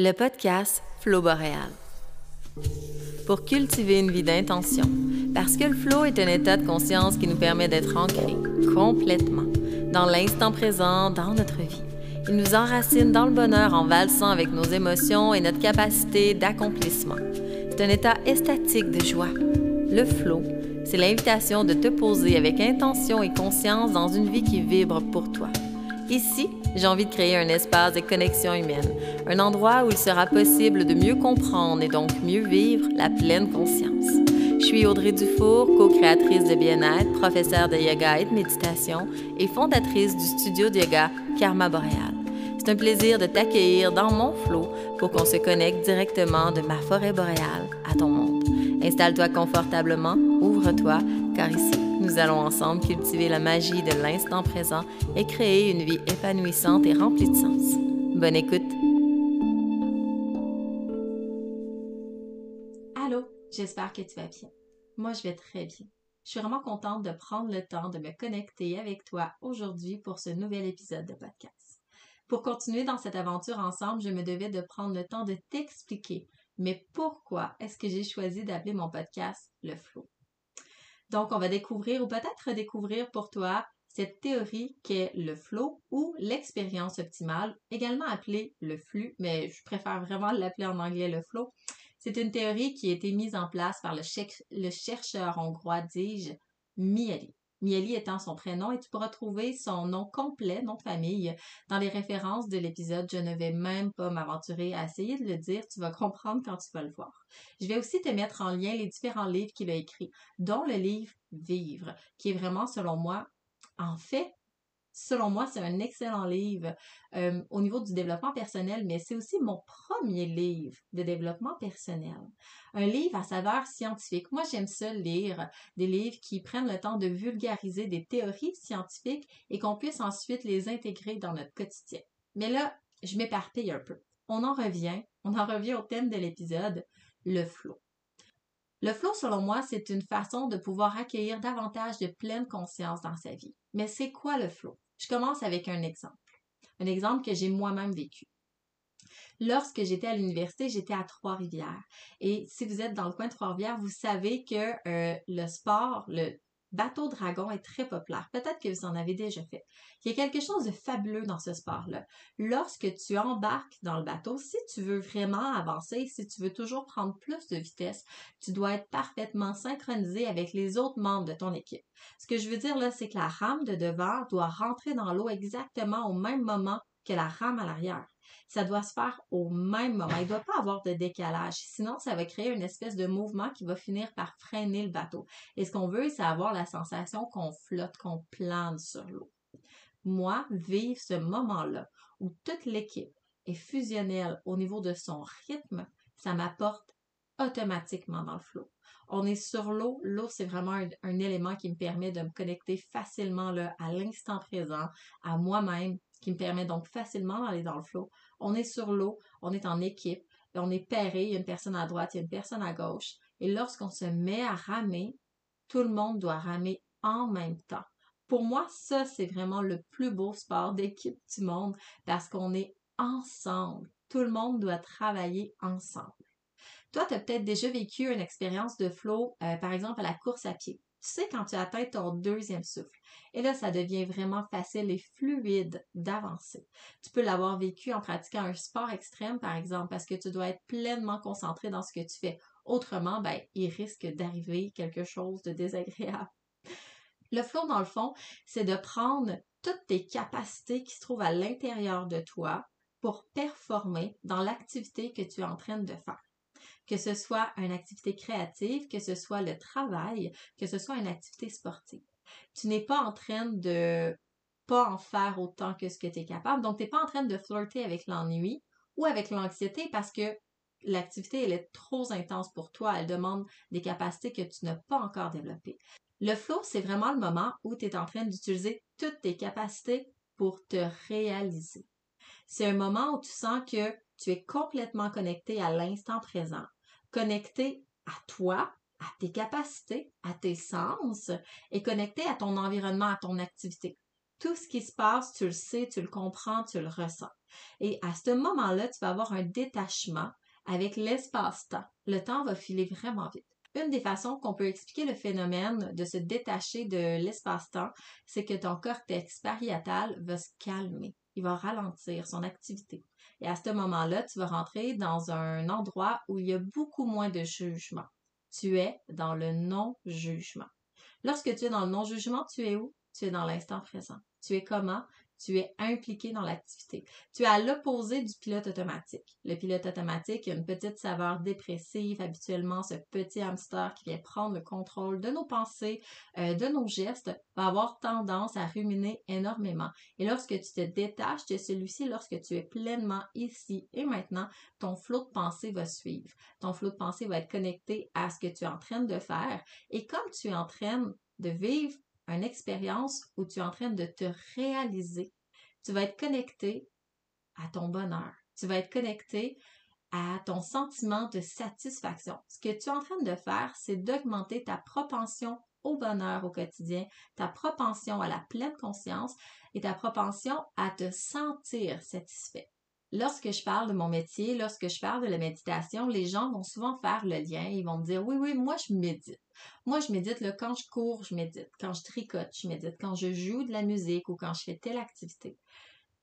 Le podcast Flow Boréal. Pour cultiver une vie d'intention, parce que le flow est un état de conscience qui nous permet d'être ancrés complètement dans l'instant présent, dans notre vie. Il nous enracine dans le bonheur en valsant avec nos émotions et notre capacité d'accomplissement. C'est un état estatique de joie. Le flow, c'est l'invitation de te poser avec intention et conscience dans une vie qui vibre pour toi. Ici, j'ai envie de créer un espace de connexion humaine, un endroit où il sera possible de mieux comprendre et donc mieux vivre la pleine conscience. Je suis Audrey Dufour, co-créatrice de bien-être, professeure de yoga et de méditation et fondatrice du studio de yoga Karma Boreal. C'est un plaisir de t'accueillir dans mon flot pour qu'on se connecte directement de ma forêt boréale à ton monde. Installe-toi confortablement, ouvre-toi, car ici, nous allons ensemble cultiver la magie de l'instant présent et créer une vie épanouissante et remplie de sens. Bonne écoute! Allô, j'espère que tu vas bien. Moi, je vais très bien. Je suis vraiment contente de prendre le temps de me connecter avec toi aujourd'hui pour ce nouvel épisode de podcast. Pour continuer dans cette aventure ensemble, je me devais de prendre le temps de t'expliquer, mais pourquoi est-ce que j'ai choisi d'appeler mon podcast Le Flow? Donc, on va découvrir ou peut-être redécouvrir pour toi cette théorie qu'est le flow ou l'expérience optimale, également appelée le flux, mais je préfère vraiment l'appeler en anglais le flow. C'est une théorie qui a été mise en place par le, chercheur hongrois, dis-je, Mieli. Mieli étant son prénom et tu pourras trouver son nom complet, nom de famille, dans les références de l'épisode. Je ne vais même pas m'aventurer à essayer de le dire, tu vas comprendre quand tu vas le voir. Je vais aussi te mettre en lien les différents livres qu'il a écrits, dont le livre Vivre, qui est vraiment, selon moi, en fait, selon moi, c'est un excellent livre euh, au niveau du développement personnel, mais c'est aussi mon premier livre de développement personnel. Un livre à saveur scientifique. Moi, j'aime ça lire des livres qui prennent le temps de vulgariser des théories scientifiques et qu'on puisse ensuite les intégrer dans notre quotidien. Mais là, je m'éparpille un peu. On en revient, on en revient au thème de l'épisode, le flow. Le flow, selon moi, c'est une façon de pouvoir accueillir davantage de pleine conscience dans sa vie. Mais c'est quoi le flow? Je commence avec un exemple. Un exemple que j'ai moi-même vécu. Lorsque j'étais à l'université, j'étais à Trois-Rivières. Et si vous êtes dans le coin de Trois-Rivières, vous savez que euh, le sport, le bateau dragon est très populaire. Peut-être que vous en avez déjà fait. Il y a quelque chose de fabuleux dans ce sport-là. Lorsque tu embarques dans le bateau, si tu veux vraiment avancer, si tu veux toujours prendre plus de vitesse, tu dois être parfaitement synchronisé avec les autres membres de ton équipe. Ce que je veux dire là, c'est que la rame de devant doit rentrer dans l'eau exactement au même moment que la rame à l'arrière ça doit se faire au même moment. Il ne doit pas avoir de décalage. Sinon, ça va créer une espèce de mouvement qui va finir par freiner le bateau. Et ce qu'on veut, c'est avoir la sensation qu'on flotte, qu'on plane sur l'eau. Moi, vivre ce moment-là où toute l'équipe est fusionnelle au niveau de son rythme, ça m'apporte automatiquement dans le flot. On est sur l'eau. L'eau, c'est vraiment un, élément qui me permet de me connecter facilement là, à l'instant présent, à moi-même, qui me permet donc facilement d'aller dans le flot. On est sur l'eau, on est en équipe, on est pairé, il y a une personne à droite, il y a une personne à gauche. Et lorsqu'on se met à ramer, tout le monde doit ramer en même temps. Pour moi, ça, c'est vraiment le plus beau sport d'équipe du monde parce qu'on est ensemble. Tout le monde doit travailler ensemble. Toi, tu as peut-être déjà vécu une expérience de flow, euh, par exemple à la course à pied. Tu sais quand tu atteins ton deuxième souffle. Et là, ça devient vraiment facile et fluide d'avancer. Tu peux l'avoir vécu en pratiquant un sport extrême, par exemple, parce que tu dois être pleinement concentré dans ce que tu fais. Autrement, ben, il risque d'arriver quelque chose de désagréable. Le flow, dans le fond, c'est de prendre toutes tes capacités qui se trouvent à l'intérieur de toi pour performer dans l'activité que tu es en train de faire que ce soit une activité créative, que ce soit le travail, que ce soit une activité sportive. Tu n'es pas en train de pas en faire autant que ce que tu es capable. Donc, tu n'es pas en train de flirter avec l'ennui ou avec l'anxiété parce que l'activité, elle est trop intense pour toi. Elle demande des capacités que tu n'as pas encore développées. Le flow, c'est vraiment le moment où tu es en train d'utiliser toutes tes capacités pour te réaliser. C'est un moment où tu sens que tu es complètement connecté à l'instant présent connecté à toi, à tes capacités, à tes sens et connecté à ton environnement, à ton activité. Tout ce qui se passe, tu le sais, tu le comprends, tu le ressens. Et à ce moment-là, tu vas avoir un détachement avec l'espace-temps. Le temps va filer vraiment vite. Une des façons qu'on peut expliquer le phénomène de se détacher de l'espace-temps, c'est que ton cortex pariétal va se calmer. Il va ralentir son activité. Et à ce moment-là, tu vas rentrer dans un endroit où il y a beaucoup moins de jugement. Tu es dans le non-jugement. Lorsque tu es dans le non-jugement, tu es où? Tu es dans l'instant présent. Tu es comment? Tu es impliqué dans l'activité. Tu es à l'opposé du pilote automatique. Le pilote automatique a une petite saveur dépressive, habituellement ce petit hamster qui vient prendre le contrôle de nos pensées, euh, de nos gestes, va avoir tendance à ruminer énormément. Et lorsque tu te détaches de celui-ci, lorsque tu es pleinement ici et maintenant, ton flot de pensée va suivre. Ton flot de pensée va être connecté à ce que tu es en train de faire. Et comme tu es en train de vivre une expérience où tu es en train de te réaliser. Tu vas être connecté à ton bonheur. Tu vas être connecté à ton sentiment de satisfaction. Ce que tu es en train de faire, c'est d'augmenter ta propension au bonheur au quotidien, ta propension à la pleine conscience et ta propension à te sentir satisfait lorsque je parle de mon métier, lorsque je parle de la méditation, les gens vont souvent faire le lien. Ils vont me dire, oui, oui, moi, je médite. Moi, je médite quand je cours, je médite. Quand je tricote, je médite. Quand je joue de la musique ou quand je fais telle activité.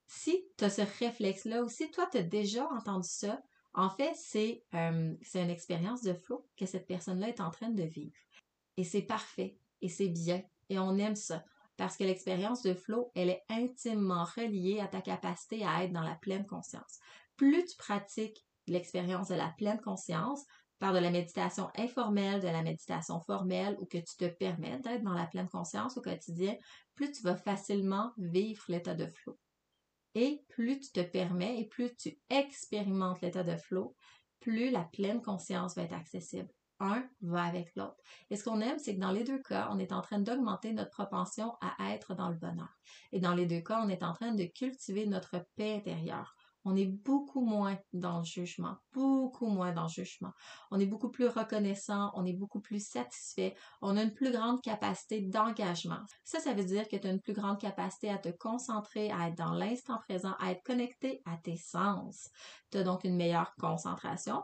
Si tu as ce réflexe-là ou si toi, tu as déjà entendu ça, en fait, c'est une expérience de flow que cette personne-là est en train de vivre. Et c'est parfait. Et c'est bien. Et on aime ça parce que l'expérience de flow, elle est intimement reliée à ta capacité à être dans la pleine conscience. Plus tu pratiques l'expérience de la pleine conscience, par de la méditation informelle, de la méditation formelle, ou que tu te permets d'être dans la pleine conscience au quotidien, plus tu vas facilement vivre l'état de flow. Et plus tu te permets et plus tu expérimentes l'état de flow, plus la pleine conscience va être accessible un va avec l'autre. Et ce qu'on aime, c'est que dans les deux cas, on est en train d'augmenter notre propension à être dans le bonheur. Et dans les deux cas, on est en train de cultiver notre paix intérieure. On est beaucoup moins dans le jugement, beaucoup moins dans le jugement. On est beaucoup plus reconnaissant, on est beaucoup plus satisfait, on a une plus grande capacité d'engagement. Ça, ça veut dire que tu as une plus grande capacité à te concentrer, à être dans l'instant présent, à être connecté à tes sens. Tu as donc une meilleure concentration,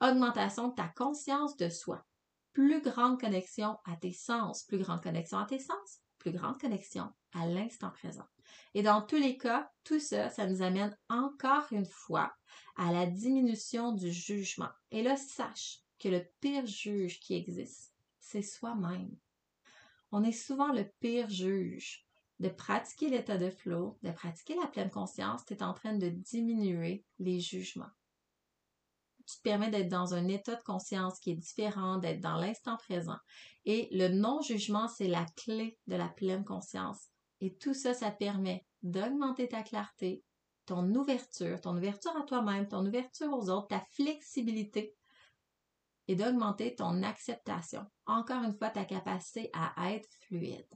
augmentation de ta conscience de soi, plus grande connexion à tes sens, plus grande connexion à tes sens, plus grande connexion à l'instant présent. Et dans tous les cas, tout ça, ça nous amène encore une fois à la diminution du jugement. Et là, sache que le pire juge qui existe, c'est soi-même. On est souvent le pire juge. De pratiquer l'état de flow, de pratiquer la pleine conscience, tu es en train de diminuer les jugements tu te permets d'être dans un état de conscience qui est différent, d'être dans l'instant présent. Et le non-jugement, c'est la clé de la pleine conscience. Et tout ça, ça permet d'augmenter ta clarté, ton ouverture, ton ouverture à toi-même, ton ouverture aux autres, ta flexibilité et d'augmenter ton acceptation. Encore une fois, ta capacité à être fluide.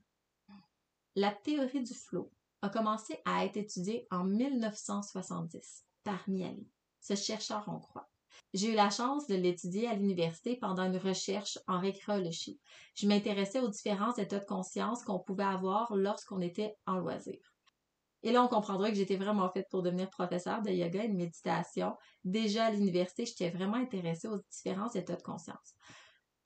La théorie du flow a commencé à être étudiée en 1970 par Miali, ce chercheur hongrois. J'ai eu la chance de l'étudier à l'université pendant une recherche en récréologie. Je m'intéressais aux différents états de conscience qu'on pouvait avoir lorsqu'on était en loisir. Et là, on comprendra que j'étais vraiment faite pour devenir professeur de yoga et de méditation. Déjà à l'université, j'étais vraiment intéressée aux différents états de conscience.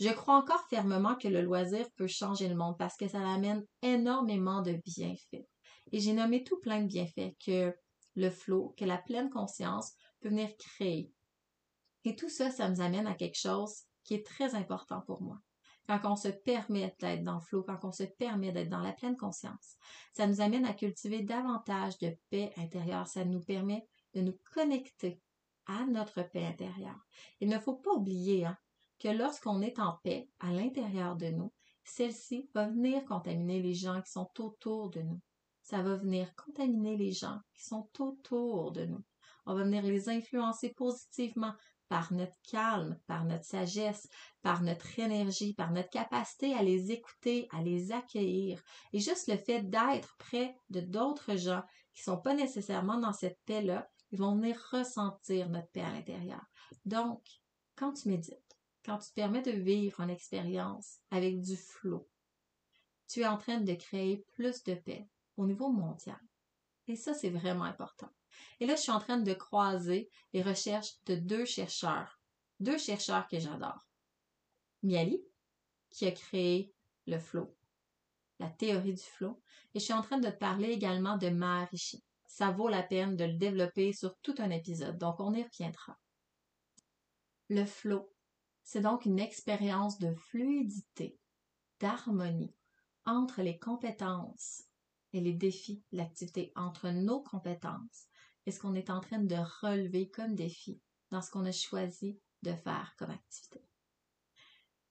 Je crois encore fermement que le loisir peut changer le monde parce que ça amène énormément de bienfaits. Et j'ai nommé tout plein de bienfaits que le flow, que la pleine conscience peut venir créer et tout ça, ça nous amène à quelque chose qui est très important pour moi. Quand on se permet d'être dans le flot, quand on se permet d'être dans la pleine conscience, ça nous amène à cultiver davantage de paix intérieure. Ça nous permet de nous connecter à notre paix intérieure. Il ne faut pas oublier hein, que lorsqu'on est en paix à l'intérieur de nous, celle-ci va venir contaminer les gens qui sont autour de nous. Ça va venir contaminer les gens qui sont autour de nous. On va venir les influencer positivement par notre calme, par notre sagesse, par notre énergie, par notre capacité à les écouter, à les accueillir. Et juste le fait d'être près de d'autres gens qui sont pas nécessairement dans cette paix-là, ils vont venir ressentir notre paix à l'intérieur. Donc, quand tu médites, quand tu te permets de vivre une expérience avec du flot, tu es en train de créer plus de paix au niveau mondial. Et ça, c'est vraiment important. Et là, je suis en train de croiser les recherches de deux chercheurs, deux chercheurs que j'adore. Miali, qui a créé le flow, la théorie du flow, et je suis en train de parler également de Maharishi. Ça vaut la peine de le développer sur tout un épisode, donc on y reviendra. Le flow, c'est donc une expérience de fluidité, d'harmonie entre les compétences et les défis, l'activité entre nos compétences et ce qu'on est en train de relever comme défi dans ce qu'on a choisi de faire comme activité.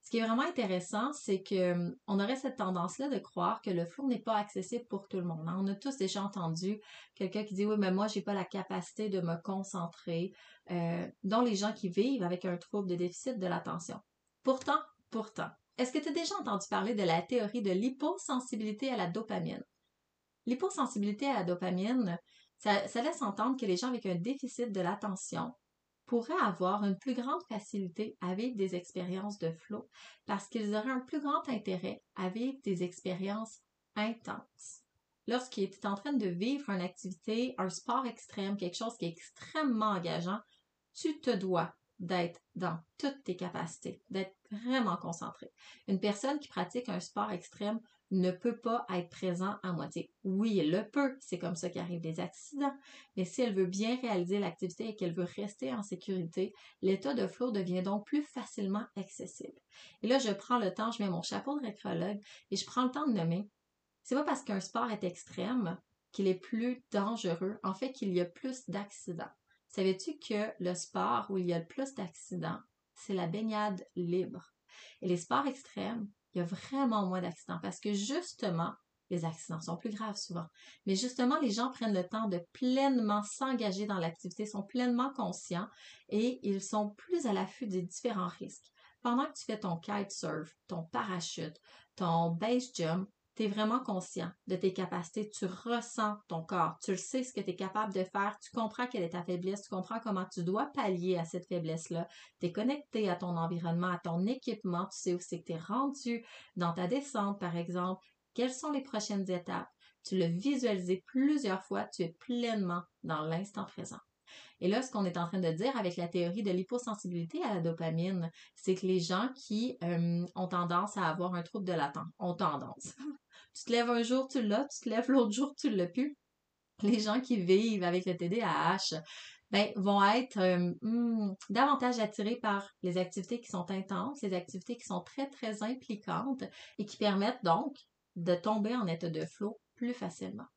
Ce qui est vraiment intéressant, c'est que hum, on aurait cette tendance-là de croire que le flow n'est pas accessible pour tout le monde. Hein. On a tous déjà entendu quelqu'un qui dit oui, mais moi, j'ai pas la capacité de me concentrer, euh, dont les gens qui vivent avec un trouble de déficit de l'attention. Pourtant, pourtant, est-ce que tu as déjà entendu parler de la théorie de l'hyposensibilité à la dopamine? L'hyposensibilité à la dopamine, ça laisse entendre que les gens avec un déficit de l'attention pourraient avoir une plus grande facilité à vivre des expériences de flow parce qu'ils auraient un plus grand intérêt à vivre des expériences intenses. Lorsqu'ils étaient en train de vivre une activité, un sport extrême, quelque chose qui est extrêmement engageant, tu te dois d'être dans toutes tes capacités, d'être vraiment concentré. Une personne qui pratique un sport extrême ne peut pas être présent à moitié. Oui, elle le peut, c'est comme ça qu'arrivent des accidents, mais si elle veut bien réaliser l'activité et qu'elle veut rester en sécurité, l'état de flow devient donc plus facilement accessible. Et là, je prends le temps, je mets mon chapeau de récrologue et je prends le temps de nommer. C'est pas parce qu'un sport est extrême qu'il est plus dangereux, en fait qu'il y a plus d'accidents. Savais-tu que le sport où il y a le plus d'accidents, c'est la baignade libre? Et les sports extrêmes, il y a vraiment moins d'accidents parce que justement, les accidents sont plus graves souvent. Mais justement, les gens prennent le temps de pleinement s'engager dans l'activité, sont pleinement conscients et ils sont plus à l'affût des différents risques. Pendant que tu fais ton kitesurf, ton parachute, ton base jump, tu es vraiment conscient de tes capacités, tu ressens ton corps, tu le sais ce que tu es capable de faire, tu comprends quelle est ta faiblesse, tu comprends comment tu dois pallier à cette faiblesse-là, tu es connecté à ton environnement, à ton équipement, tu sais où c'est que tu es rendu dans ta descente, par exemple, quelles sont les prochaines étapes, tu l'as visualisé plusieurs fois, tu es pleinement dans l'instant présent. Et là, ce qu'on est en train de dire avec la théorie de l'hyposensibilité à la dopamine, c'est que les gens qui euh, ont tendance à avoir un trouble de l'attente ont tendance. Tu te lèves un jour, tu l'as, tu te lèves l'autre jour, tu l'as plus. Les gens qui vivent avec le TDAH, ben, vont être euh, hmm, davantage attirés par les activités qui sont intenses, les activités qui sont très, très impliquantes et qui permettent donc de tomber en état de flow plus facilement.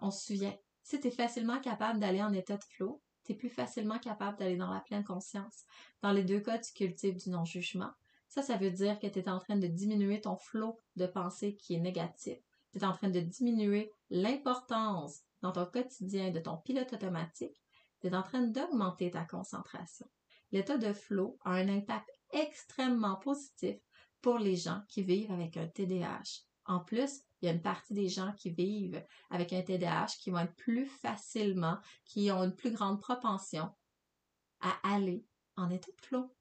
On se souvient, si tu es facilement capable d'aller en état de flow, tu es plus facilement capable d'aller dans la pleine conscience. Dans les deux cas, tu cultives du non-jugement. Ça, ça veut dire que tu es en train de diminuer ton flot de pensée qui est négatif. Tu es en train de diminuer l'importance dans ton quotidien de ton pilote automatique. Tu es en train d'augmenter ta concentration. L'état de flow a un impact extrêmement positif pour les gens qui vivent avec un TDAH. En plus, il y a une partie des gens qui vivent avec un TDAH qui vont être plus facilement, qui ont une plus grande propension à aller en état de flow.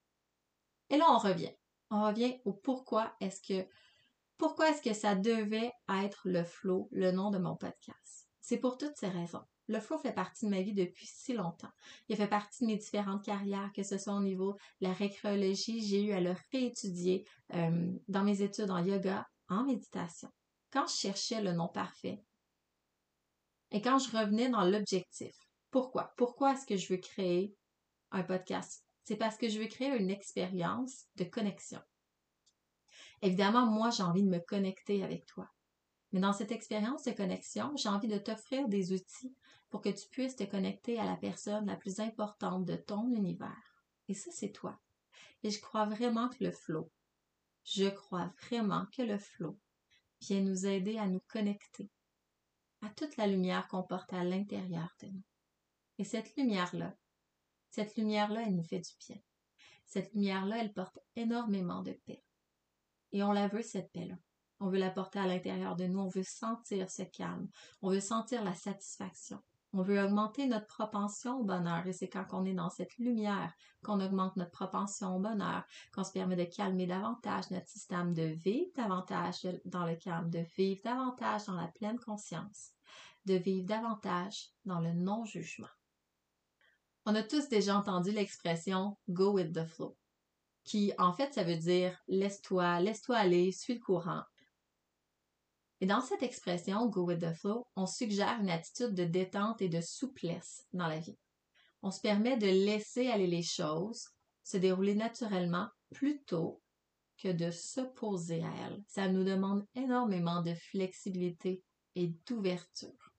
Et là, on revient. On revient au pourquoi est-ce que pourquoi est-ce que ça devait être le flow, le nom de mon podcast? C'est pour toutes ces raisons. Le flow fait partie de ma vie depuis si longtemps. Il fait partie de mes différentes carrières, que ce soit au niveau de la récréologie, j'ai eu à le réétudier euh, dans mes études en yoga, en méditation quand je cherchais le nom parfait et quand je revenais dans l'objectif. Pourquoi? Pourquoi est-ce que je veux créer un podcast? C'est parce que je veux créer une expérience de connexion. Évidemment, moi, j'ai envie de me connecter avec toi. Mais dans cette expérience de connexion, j'ai envie de t'offrir des outils pour que tu puisses te connecter à la personne la plus importante de ton univers. Et ça, c'est toi. Et je crois vraiment que le flow, je crois vraiment que le flow vient nous aider à nous connecter à toute la lumière qu'on porte à l'intérieur de nous. Et cette lumière-là, cette lumière-là, elle nous fait du bien. Cette lumière-là, elle porte énormément de paix. Et on la veut, cette paix-là. On veut la porter à l'intérieur de nous. On veut sentir ce calme. On veut sentir la satisfaction. On veut augmenter notre propension au bonheur et c'est quand on est dans cette lumière qu'on augmente notre propension au bonheur, qu'on se permet de calmer davantage notre système, de vivre davantage dans le calme, de vivre davantage dans la pleine conscience. de vivre davantage dans le non-jugement. On a tous déjà entendu l'expression go with the flow, qui en fait ça veut dire laisse-toi, laisse-toi aller, suis le courant. Et dans cette expression go with the flow, on suggère une attitude de détente et de souplesse dans la vie. On se permet de laisser aller les choses se dérouler naturellement plutôt que de s'opposer à elles. Ça nous demande énormément de flexibilité et d'ouverture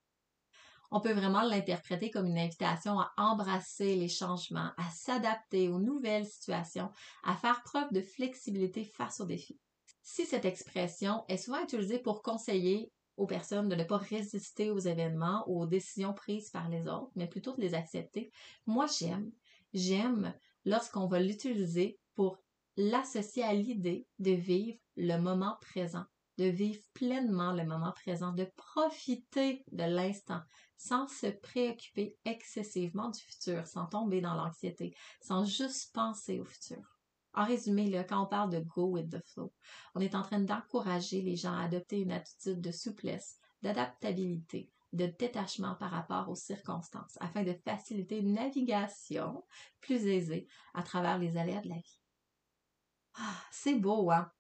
on peut vraiment l'interpréter comme une invitation à embrasser les changements, à s'adapter aux nouvelles situations, à faire preuve de flexibilité face aux défis. Si cette expression est souvent utilisée pour conseiller aux personnes de ne pas résister aux événements ou aux décisions prises par les autres, mais plutôt de les accepter, moi j'aime, j'aime lorsqu'on va l'utiliser pour l'associer à l'idée de vivre le moment présent, de vivre pleinement le moment présent, de profiter de l'instant, sans se préoccuper excessivement du futur, sans tomber dans l'anxiété, sans juste penser au futur. En résumé, quand on parle de go with the flow, on est en train d'encourager les gens à adopter une attitude de souplesse, d'adaptabilité, de détachement par rapport aux circonstances, afin de faciliter une navigation plus aisée à travers les aléas de la vie. Ah, c'est beau, hein?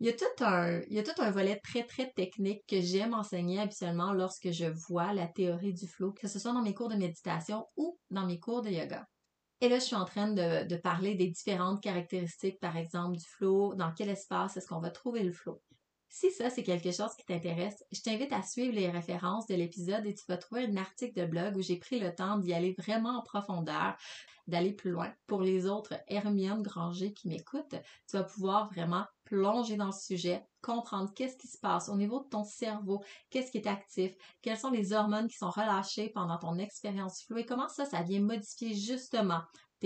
Il y, a tout un, volet très, très technique que j'aime enseigner habituellement lorsque je vois la théorie du flow, que ce soit dans mes cours de méditation ou dans mes cours de yoga. Et là, je suis en train de, de parler des différentes caractéristiques, par exemple, du flow, dans quel espace est-ce qu'on va trouver le flow. Si ça, c'est quelque chose qui t'intéresse, je t'invite à suivre les références de l'épisode et tu vas trouver un article de blog où j'ai pris le temps d'y aller vraiment en profondeur, d'aller plus loin. Pour les autres Hermione Granger qui m'écoutent, tu vas pouvoir vraiment plonger dans le sujet, comprendre qu'est-ce qui se passe au niveau de ton cerveau, qu'est-ce qui est actif, quelles sont les hormones qui sont relâchées pendant ton expérience flow et comment ça, ça vient modifier justement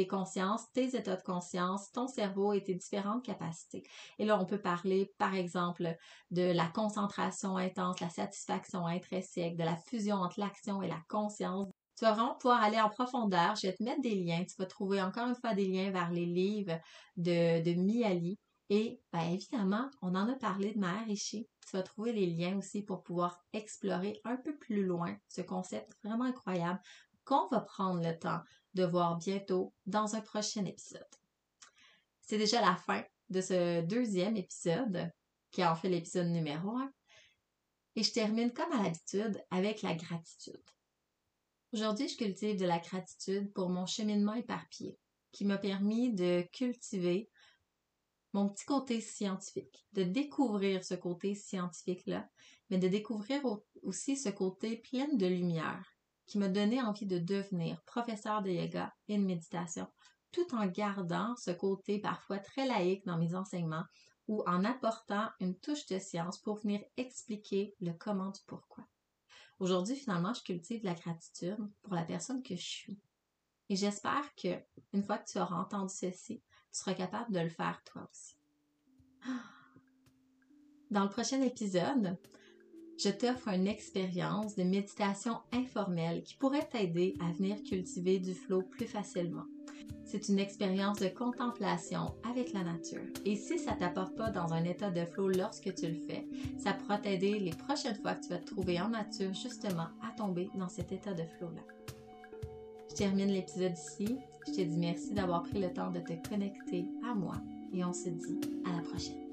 consciences, tes états de conscience, ton cerveau et tes différentes capacités. Et là, on peut parler, par exemple, de la concentration intense, la satisfaction intrinsèque, de la fusion entre l'action et la conscience. Tu vas vraiment pouvoir aller en profondeur. Je vais te mettre des liens. Tu vas trouver encore une fois des liens vers les livres de, de Miali. Et bien évidemment, on en a parlé de Mère Rishi. Tu vas trouver les liens aussi pour pouvoir explorer un peu plus loin ce concept vraiment incroyable qu'on va prendre le temps voir bientôt dans un prochain épisode. C'est déjà la fin de ce deuxième épisode, qui en fait l'épisode numéro un. Et je termine comme à l'habitude avec la gratitude. Aujourd'hui, je cultive de la gratitude pour mon cheminement éparpillé, qui m'a permis de cultiver mon petit côté scientifique, de découvrir ce côté scientifique-là, mais de découvrir aussi ce côté plein de lumière, qui m'a donné envie de devenir professeur de yoga et de méditation, tout en gardant ce côté parfois très laïque dans mes enseignements ou en apportant une touche de science pour venir expliquer le comment du pourquoi. Aujourd'hui, finalement, je cultive la gratitude pour la personne que je suis. Et j'espère que, une fois que tu auras entendu ceci, tu seras capable de le faire toi aussi. Dans le prochain épisode, je t'offre une expérience de méditation informelle qui pourrait t'aider à venir cultiver du flow plus facilement. C'est une expérience de contemplation avec la nature. Et si ça t'apporte pas dans un état de flow lorsque tu le fais, ça pourra t'aider les prochaines fois que tu vas te trouver en nature justement à tomber dans cet état de flow-là. Je termine l'épisode ici. Je te dis merci d'avoir pris le temps de te connecter à moi et on se dit à la prochaine.